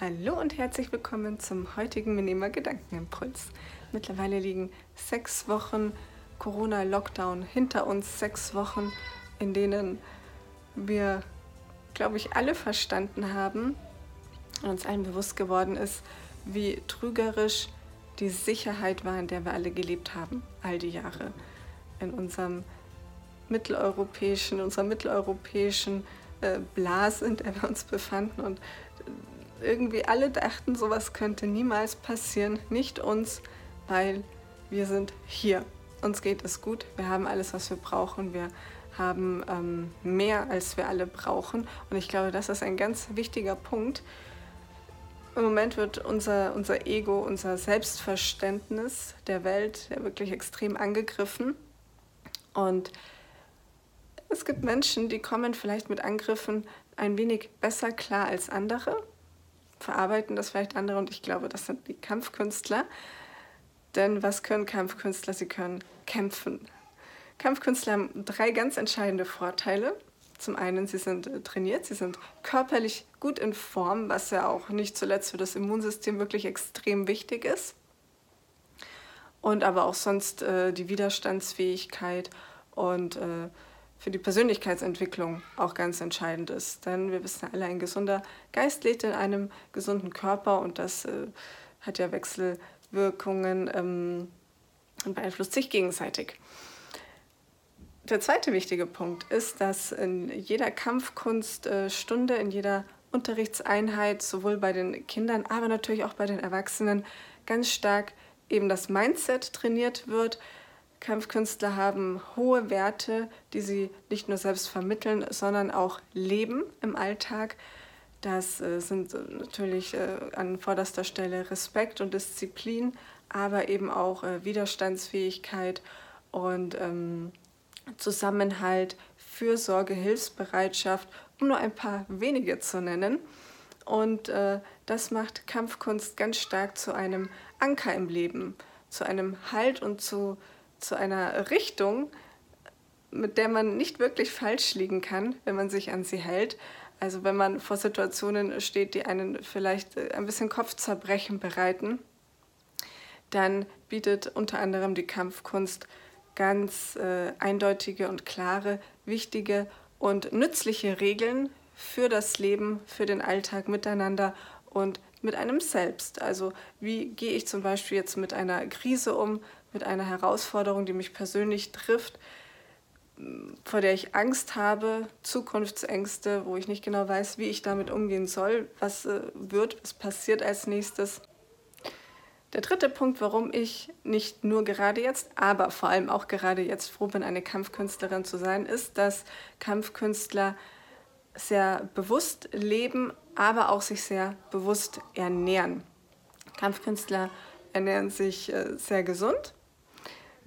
Hallo und herzlich willkommen zum heutigen Minima Gedankenimpuls. Mittlerweile liegen sechs Wochen Corona-Lockdown hinter uns, sechs Wochen, in denen wir, glaube ich, alle verstanden haben und uns allen bewusst geworden ist, wie trügerisch die Sicherheit war, in der wir alle gelebt haben, all die Jahre. In unserem mitteleuropäischen, unserer mitteleuropäischen äh, Blase, in der wir uns befanden und irgendwie alle dachten, sowas könnte niemals passieren. Nicht uns, weil wir sind hier. Uns geht es gut. Wir haben alles, was wir brauchen. Wir haben ähm, mehr, als wir alle brauchen. Und ich glaube, das ist ein ganz wichtiger Punkt. Im Moment wird unser, unser Ego, unser Selbstverständnis der Welt ja wirklich extrem angegriffen. Und es gibt Menschen, die kommen vielleicht mit Angriffen ein wenig besser klar als andere verarbeiten das vielleicht andere und ich glaube, das sind die Kampfkünstler. Denn was können Kampfkünstler? Sie können kämpfen. Kampfkünstler haben drei ganz entscheidende Vorteile. Zum einen, sie sind äh, trainiert, sie sind körperlich gut in Form, was ja auch nicht zuletzt für das Immunsystem wirklich extrem wichtig ist. Und aber auch sonst äh, die Widerstandsfähigkeit und äh, für die Persönlichkeitsentwicklung auch ganz entscheidend ist. Denn wir wissen alle, ein gesunder Geist lebt in einem gesunden Körper und das äh, hat ja Wechselwirkungen ähm, und beeinflusst sich gegenseitig. Der zweite wichtige Punkt ist, dass in jeder Kampfkunststunde, in jeder Unterrichtseinheit, sowohl bei den Kindern, aber natürlich auch bei den Erwachsenen, ganz stark eben das Mindset trainiert wird, Kampfkünstler haben hohe Werte, die sie nicht nur selbst vermitteln, sondern auch leben im Alltag. Das äh, sind natürlich äh, an vorderster Stelle Respekt und Disziplin, aber eben auch äh, Widerstandsfähigkeit und ähm, Zusammenhalt, Fürsorge, Hilfsbereitschaft, um nur ein paar wenige zu nennen. Und äh, das macht Kampfkunst ganz stark zu einem Anker im Leben, zu einem Halt und zu zu einer Richtung, mit der man nicht wirklich falsch liegen kann, wenn man sich an sie hält. Also wenn man vor Situationen steht, die einen vielleicht äh, ein bisschen Kopfzerbrechen bereiten, dann bietet unter anderem die Kampfkunst ganz äh, eindeutige und klare, wichtige und nützliche Regeln für das Leben, für den Alltag miteinander und mit einem selbst. Also wie gehe ich zum Beispiel jetzt mit einer Krise um, mit einer Herausforderung, die mich persönlich trifft, vor der ich Angst habe, Zukunftsängste, wo ich nicht genau weiß, wie ich damit umgehen soll, was äh, wird, was passiert als nächstes. Der dritte Punkt, warum ich nicht nur gerade jetzt, aber vor allem auch gerade jetzt froh bin, eine Kampfkünstlerin zu sein, ist, dass Kampfkünstler sehr bewusst leben, aber auch sich sehr bewusst ernähren. Kampfkünstler ernähren sich äh, sehr gesund,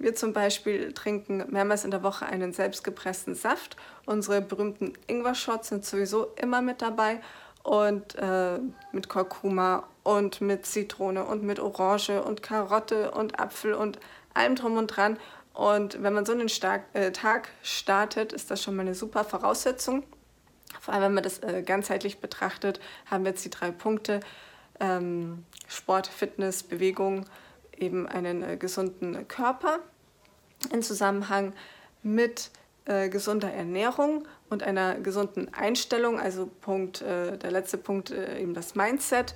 wir zum Beispiel trinken mehrmals in der Woche einen selbstgepressten Saft. Unsere berühmten Ingwer-Shots sind sowieso immer mit dabei und äh, mit Kurkuma und mit Zitrone und mit Orange und Karotte und Apfel und allem drum und dran. Und wenn man so einen Stark, äh, Tag startet, ist das schon mal eine super Voraussetzung. Vor allem, wenn man das äh, ganzheitlich betrachtet, haben wir jetzt die drei Punkte. Ähm, Sport, Fitness, Bewegung, eben einen äh, gesunden Körper in Zusammenhang mit äh, gesunder Ernährung und einer gesunden Einstellung, also Punkt, äh, der letzte Punkt, äh, eben das Mindset,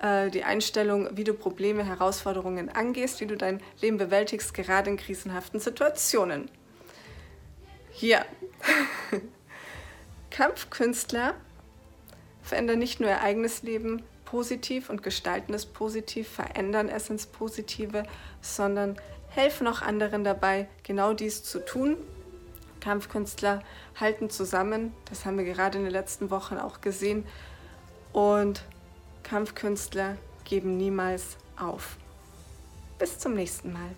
äh, die Einstellung, wie du Probleme, Herausforderungen angehst, wie du dein Leben bewältigst, gerade in krisenhaften Situationen. Hier. Kampfkünstler verändern nicht nur ihr eigenes Leben positiv und gestalten es positiv, verändern es ins Positive, sondern helfen auch anderen dabei, genau dies zu tun. Kampfkünstler halten zusammen, das haben wir gerade in den letzten Wochen auch gesehen. Und Kampfkünstler geben niemals auf. Bis zum nächsten Mal.